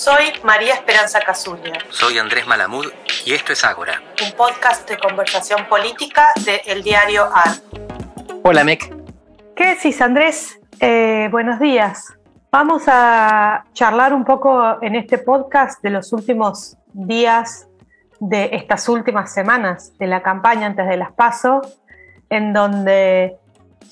Soy María Esperanza Casulla. Soy Andrés Malamud y esto es Ágora. Un podcast de conversación política de El Diario AR. Hola, Mec. ¿Qué decís, Andrés? Eh, buenos días. Vamos a charlar un poco en este podcast de los últimos días de estas últimas semanas de la campaña antes de las PASO, en donde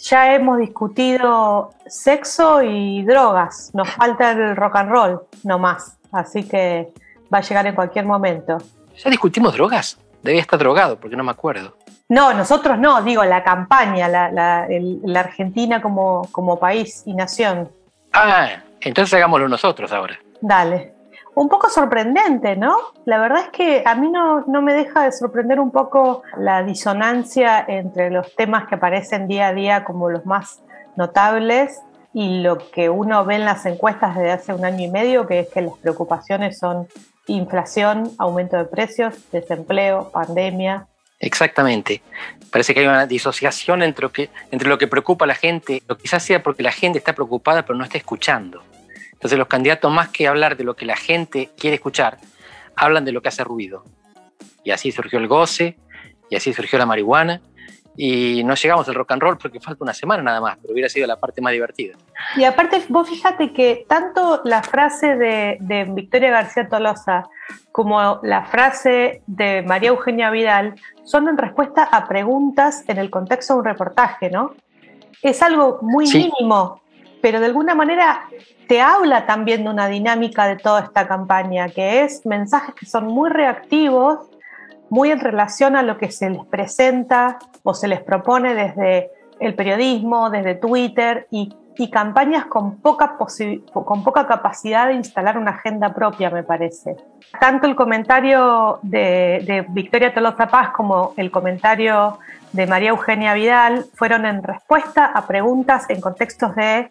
ya hemos discutido sexo y drogas. Nos falta el rock and roll, no más. Así que va a llegar en cualquier momento. ¿Ya discutimos drogas? Debía estar drogado, porque no me acuerdo. No, nosotros no, digo la campaña, la, la Argentina como, como país y nación. Ah, entonces hagámoslo nosotros ahora. Dale un poco sorprendente, ¿no? La verdad es que a mí no, me deja de sorprender un poco la disonancia entre los temas que aparecen día a día como los más notables y lo que uno ve en las encuestas desde hace un año y medio, que es que las preocupaciones son inflación, aumento de precios, desempleo, pandemia. Exactamente. Parece que hay una disociación entre lo que, entre lo que preocupa a la gente, lo quizás sea porque la gente está preocupada pero no está escuchando. Entonces los candidatos, más que hablar de lo que la gente quiere escuchar, hablan de lo que hace ruido. Y así surgió el goce, y así surgió la marihuana, y no llegamos al rock and roll porque falta una semana nada más, pero hubiera sido la parte más divertida. Y aparte, vos fíjate que tanto la frase de, de Victoria García Tolosa como la frase de María Eugenia Vidal son en respuesta a preguntas en el contexto de un reportaje, ¿no? Es algo muy mínimo, pero de alguna manera te habla también de una dinámica de toda esta campaña, que es mensajes que son muy reactivos, muy en relación a lo que se les presenta o se les propone desde el periodismo, desde Twitter y, campañas con poca, capacidad de instalar una agenda propia, me parece. Tanto el comentario de, de Victoria Tolosa Paz como el comentario de María Eugenia Vidal fueron en respuesta a preguntas en contextos de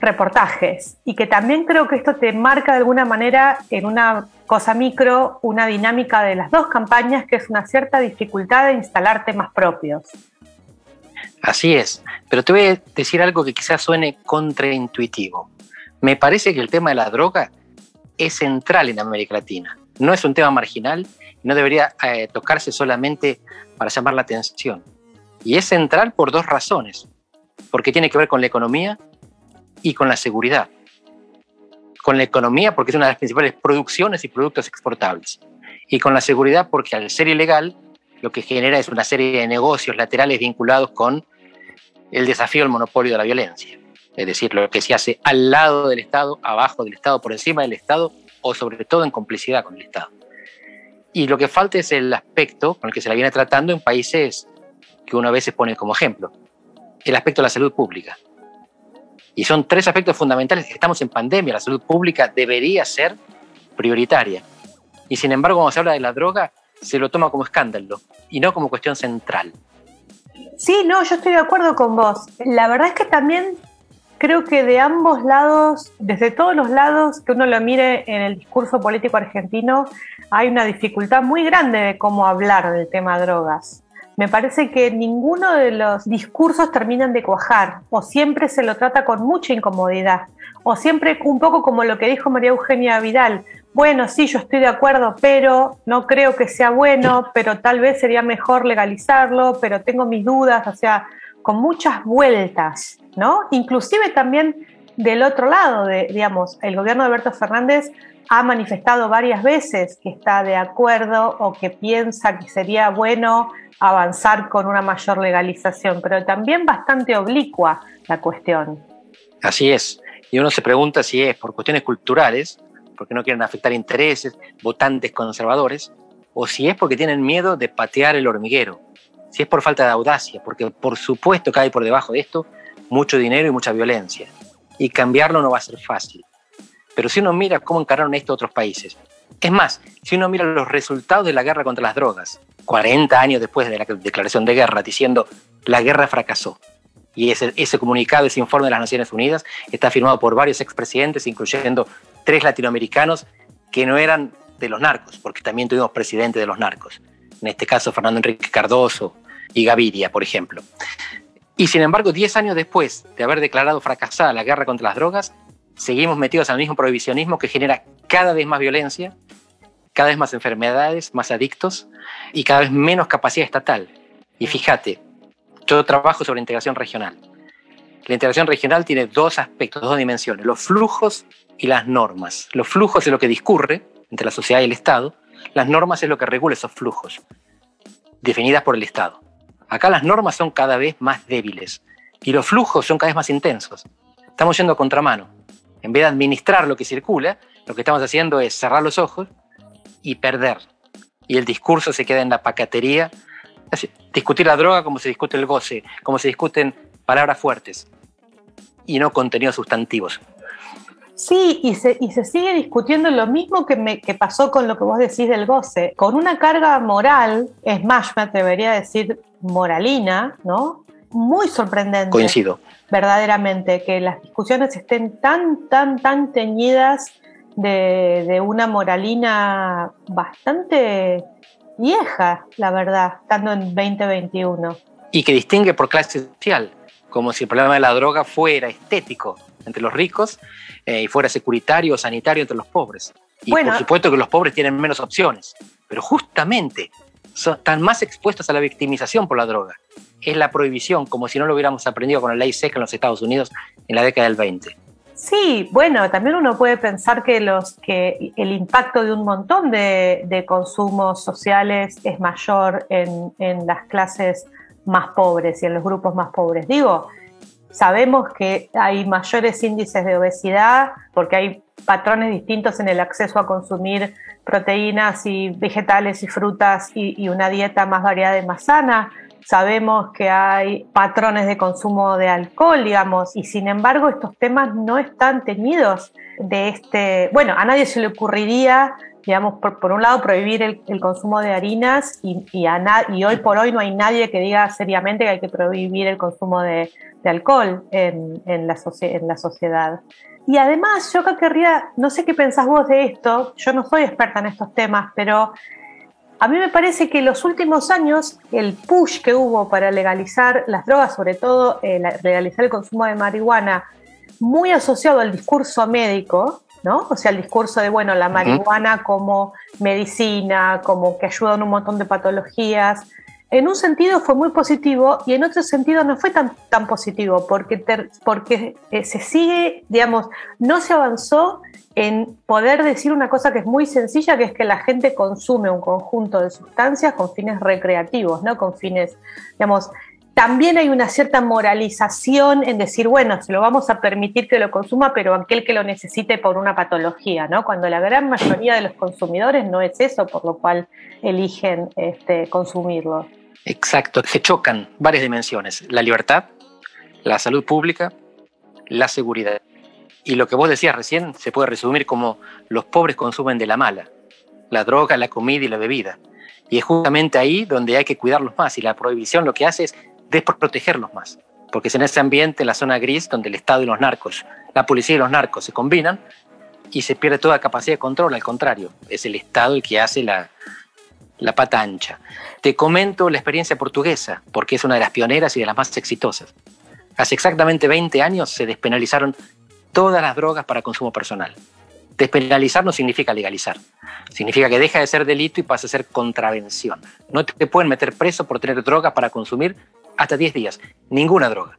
reportajes y que también creo que esto te marca de alguna manera en una cosa micro una dinámica de las dos campañas que es una cierta dificultad de instalar temas propios. Así es, pero te voy a decir algo que quizás suene contraintuitivo. Me parece que el tema de la droga es central en América Latina. No es un tema marginal, no debería eh, tocarse solamente para llamar la atención. Y es central por dos razones. Porque tiene que ver con la economía y con la seguridad. Con la economía, porque es una de las principales producciones y productos exportables. Y con la seguridad, porque al ser ilegal, lo que genera es una serie de negocios laterales vinculados con el desafío al monopolio de la violencia. Es decir, lo que se hace al lado del Estado, abajo del Estado, por encima del Estado o sobre todo en complicidad con el Estado. Y lo que falta es el aspecto con el que se la viene tratando en países que uno a veces pone como ejemplo, el aspecto de la salud pública. Y son tres aspectos fundamentales. Estamos en pandemia, la salud pública debería ser prioritaria. Y sin embargo, cuando se habla de la droga, se lo toma como escándalo y no como cuestión central. Sí, no, yo estoy de acuerdo con vos. La verdad es que también creo que de ambos lados, desde todos los lados que uno lo mire en el discurso político argentino, hay una dificultad muy grande de cómo hablar del tema drogas me parece que ninguno de los discursos terminan de cuajar, o siempre se lo trata con mucha incomodidad, o siempre un poco como lo que dijo María Eugenia Vidal, bueno, sí, yo estoy de acuerdo, pero no creo que sea bueno, pero tal vez sería mejor legalizarlo, pero tengo mis dudas, o sea, con muchas vueltas, ¿no? Inclusive también del otro lado, digamos, el gobierno de Alberto Fernández ha manifestado varias veces que está de acuerdo o que piensa que sería bueno avanzar con una mayor legalización, pero también bastante oblicua la cuestión. Así es. Y uno se pregunta si es por cuestiones culturales, porque no quieren afectar intereses, votantes conservadores, o si es porque tienen miedo de patear el hormiguero, si es por falta de audacia, porque por supuesto que hay por debajo de esto mucho dinero y mucha violencia, y cambiarlo no va a ser fácil. Pero si uno mira cómo encararon esto otros países, es más, si uno mira los resultados de la guerra contra las drogas, 40 años después de la declaración de guerra, diciendo la guerra fracasó. Y ese, comunicado, ese informe de las Naciones Unidas, está firmado por varios expresidentes, incluyendo tres latinoamericanos que no eran de los narcos, porque también tuvimos presidentes de los narcos. En este caso, Fernando Enrique Cardoso y Gaviria, por ejemplo. Y sin embargo, 10 años después de haber declarado fracasada la guerra contra las drogas, seguimos metidos al mismo prohibicionismo que genera cada vez más violencia, cada vez más enfermedades, más adictos y cada vez menos capacidad estatal. Y fíjate, yo trabajo sobre integración regional. La integración regional tiene dos aspectos, dos dimensiones, los flujos y las normas. Los flujos es lo que discurre entre la sociedad y el Estado, las normas es lo que regula esos flujos, definidas por el Estado. Acá las normas son cada vez más débiles y los flujos son cada vez más intensos. Estamos yendo a contramano. En vez de administrar lo que circula, lo que estamos haciendo es cerrar los ojos y perder. Y el discurso se queda en la pacatería. Discutir la droga como se discute el goce, como se discuten palabras fuertes y no contenidos sustantivos. Sí, y se, y se sigue discutiendo lo mismo que, pasó con lo que vos decís del goce, con una carga moral, es más, me atrevería a decir moralina, ¿no? Muy sorprendente. Coincido. Verdaderamente, que las discusiones estén tan, tan, tan teñidas de, de una moralina bastante vieja, la verdad, estando en 2021. Y que distingue por clase social, como si el problema de la droga fuera estético entre los ricos eh, y fuera securitario o sanitario entre los pobres. Y por supuesto que los pobres tienen menos opciones, pero justamente están más expuestos a la victimización por la droga. Es la prohibición, como si no lo hubiéramos aprendido con la ley seca en los Estados Unidos en la década del 20. Sí, bueno, también uno puede pensar que, los, que el impacto de un montón de, de consumos sociales es mayor en, en, las clases más pobres y en los grupos más pobres. Digo, Sabemos que hay mayores índices de obesidad porque hay patrones distintos en el acceso a consumir proteínas y vegetales y frutas y, una dieta más variada y más sana. Sabemos que hay patrones de consumo de alcohol, digamos, y sin embargo estos temas no están teñidos de este... Bueno, a nadie se le ocurriría digamos, por, un lado, prohibir el, consumo de harinas y, y, hoy por hoy no hay nadie que diga seriamente que hay que prohibir el consumo de, alcohol en, la en la sociedad. Y además, yo querría, no sé qué pensás vos de esto, yo no soy experta en estos temas, pero a mí me parece que en los últimos años el push que hubo para legalizar las drogas, sobre todo eh, legalizar el consumo de marihuana, muy asociado al discurso médico, o sea, el discurso de, bueno, la marihuana como medicina, como que ayuda en un montón de patologías. En un sentido fue muy positivo y en otro sentido no fue tan, tan positivo porque, porque eh, se sigue, digamos, no se avanzó en poder decir una cosa que es muy sencilla, que es que la gente consume un conjunto de sustancias con fines recreativos, ¿no? Con fines, digamos, también hay una cierta moralización en decir, bueno, se lo vamos a permitir que lo consuma, pero aquel que lo necesite por una patología, ¿no? Cuando la gran mayoría de los consumidores no es eso, por lo cual eligen este, consumirlo. Exacto, se chocan varias dimensiones, la libertad, la salud pública, la seguridad. Y lo que vos decías recién se puede resumir como los pobres consumen de la mala, la droga, la comida y la bebida. Y es justamente ahí donde hay que cuidarlos más y la prohibición lo que hace es desprotegerlos más. Porque es en ese ambiente, en la zona gris, donde el Estado y los narcos, la policía y los narcos se combinan y se pierde toda capacidad de control. Al contrario, es el Estado el que hace la, la pata ancha. Te comento la experiencia portuguesa, porque es una de las pioneras y de las más exitosas. Hace exactamente 20 años se despenalizaron todas las drogas para consumo personal. Despenalizar no significa legalizar. Significa que deja de ser delito y pasa a ser contravención. No te pueden meter preso por tener drogas para consumir hasta 10 días, ninguna droga.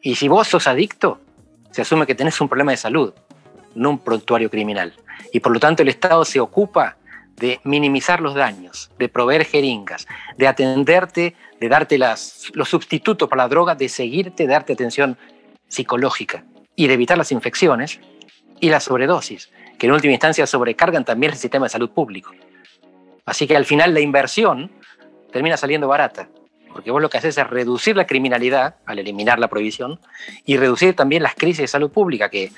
Y si vos sos adicto, se asume que tenés un problema de salud, no un prontuario criminal. Y por lo tanto el Estado se ocupa de minimizar los daños, de proveer jeringas, de atenderte, de darte las, los sustitutos para la droga, de seguirte, de darte atención psicológica y de evitar las infecciones y la sobredosis, que en última instancia sobrecargan también el sistema de salud público. Así que al final la inversión termina saliendo barata porque vos lo que haces es reducir la criminalidad al eliminar la prohibición y reducir también las crisis de salud pública que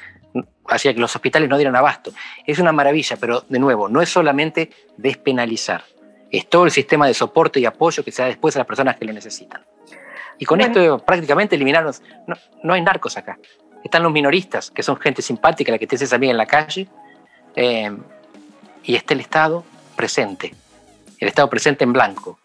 hacía que los hospitales no dieran abasto. Es una maravilla, pero de nuevo, no es solamente despenalizar, es todo el sistema de soporte y apoyo que se da después a las personas que lo necesitan. Y con esto prácticamente eliminarnos, no, no, hay narcos acá. Están los minoristas, que son gente simpática, la que te haces amiga en la calle, eh, y está el Estado presente, el Estado presente en blanco,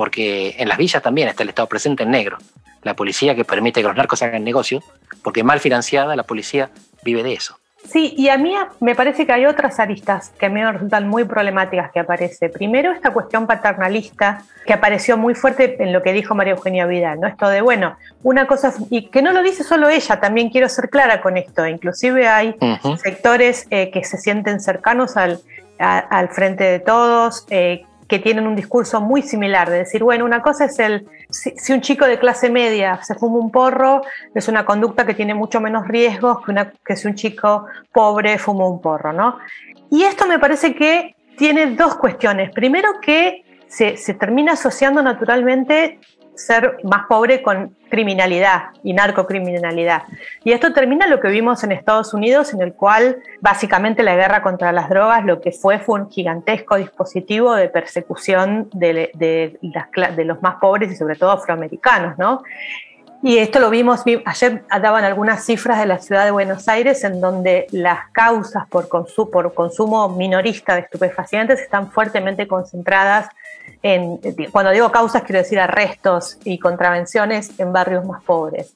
porque en las villas también está el Estado presente en negro, la policía que permite que los narcos hagan negocio, porque mal financiada la policía vive de eso. Sí, y a mí me parece que hay otras aristas que a mí me resultan muy problemáticas que aparece. Primero, esta cuestión paternalista que apareció muy fuerte en lo que dijo María Eugenia Vidal, ¿no? Esto de, bueno, una cosa, y que no lo dice solo ella, también quiero ser clara con esto. Inclusive hay sectores eh, que se sienten cercanos al, al frente de todos, eh, que tienen un discurso muy similar, de decir, bueno, una cosa es el, si, un chico de clase media se fuma un porro, es una conducta que tiene mucho menos riesgos que, una, que si un chico pobre fuma un porro, ¿no? Y esto me parece que tiene dos cuestiones. Primero que se, termina asociando naturalmente ser más pobre con criminalidad y narcocriminalidad. Y esto termina lo que vimos en Estados Unidos, en el cual básicamente la guerra contra las drogas lo que fue fue un gigantesco dispositivo de persecución de, de los más pobres y sobre todo afroamericanos, ¿no? Y esto lo vimos, ayer daban algunas cifras de la ciudad de Buenos Aires en donde las causas por, por consumo minorista de estupefacientes están fuertemente concentradas cuando digo causas quiero decir arrestos y contravenciones en barrios más pobres.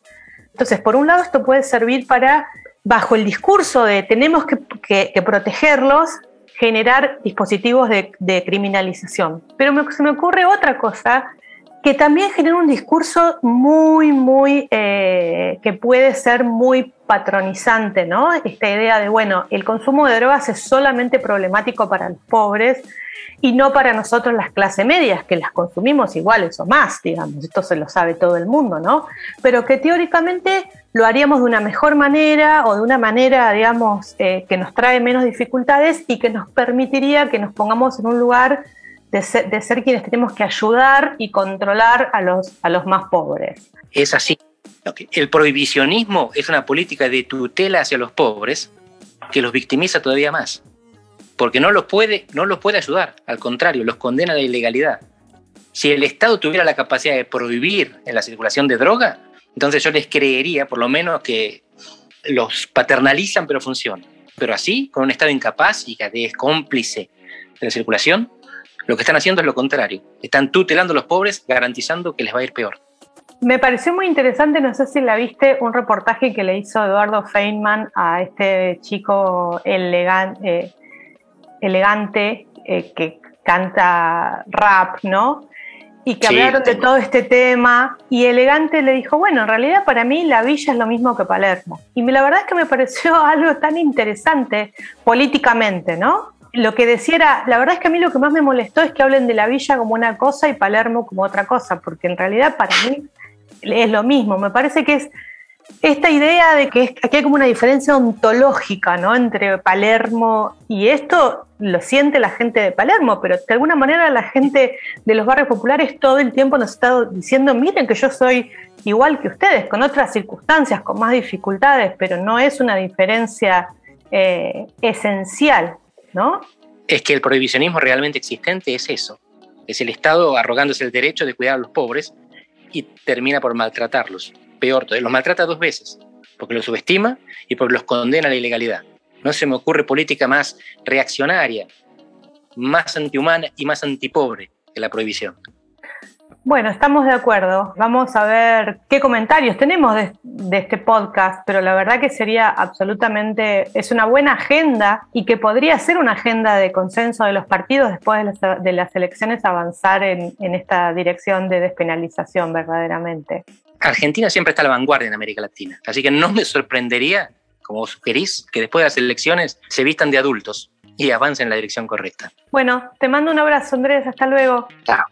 Entonces, por un lado, esto puede servir para, bajo el discurso de tenemos que, protegerlos, generar dispositivos de, criminalización. Pero se me ocurre otra cosa que también genera un discurso muy, muy, eh, que puede ser muy patronizante, ¿no? Esta idea de, bueno, el consumo de drogas es solamente problemático para los pobres y no para nosotros las clases medias, que las consumimos iguales o más, digamos, esto se lo sabe todo el mundo, ¿no? Pero que teóricamente lo haríamos de una mejor manera o de una manera, digamos, eh, que nos trae menos dificultades y que nos permitiría que nos pongamos en un lugar de ser, quienes tenemos que ayudar y controlar a los, a los más pobres. Es así. El prohibicionismo es una política de tutela hacia los pobres que los victimiza todavía más porque no los puede, no los puede ayudar, al contrario, los condena a la ilegalidad. Si el Estado tuviera la capacidad de prohibir la circulación de droga, entonces yo les creería por lo menos que los paternalizan pero funcionan. Pero así, con un Estado incapaz y que es cómplice de la circulación, lo que están haciendo es lo contrario. Están tutelando a los pobres, garantizando que les va a ir peor. Me pareció muy interesante, no sé si la viste, un reportaje que le hizo Eduardo Feynman a este chico elegante, eh, elegante eh, que canta rap, ¿no? Y que hablaron de todo este tema y Elegante le dijo, bueno, en realidad para mí la villa es lo mismo que Palermo. Y la verdad es que me pareció algo tan interesante políticamente, ¿no? Lo que decía era, la verdad es que a mí lo que más me molestó es que hablen de la villa como una cosa y Palermo como otra cosa, porque en realidad para mí es lo mismo. Me parece que es esta idea de que aquí hay como una diferencia ontológica ¿no? entre Palermo y esto lo siente la gente de Palermo, pero de alguna manera la gente de los barrios populares todo el tiempo nos está diciendo, miren que yo soy igual que ustedes, con otras circunstancias, con más dificultades, pero no es una diferencia eh, esencial, ¿no? Es que el prohibicionismo realmente existente es eso, es el Estado arrogándose el derecho de cuidar a los pobres y termina por maltratarlos peor los maltrata dos veces, porque los subestima y porque los condena a la ilegalidad. No se me ocurre política más reaccionaria, más antihumana y más antipobre que la prohibición. Bueno, estamos de acuerdo. Vamos a ver qué comentarios tenemos de, este podcast, pero la verdad que sería absolutamente, es una buena agenda y que podría ser una agenda de consenso de los partidos después de las, elecciones avanzar en, en esta dirección de despenalización verdaderamente. Argentina siempre está a la vanguardia en América Latina, así que no me sorprendería, como sugerís, que después de las elecciones se vistan de adultos y avancen en la dirección correcta. Bueno, te mando un abrazo, Andrés. Hasta luego. Chao.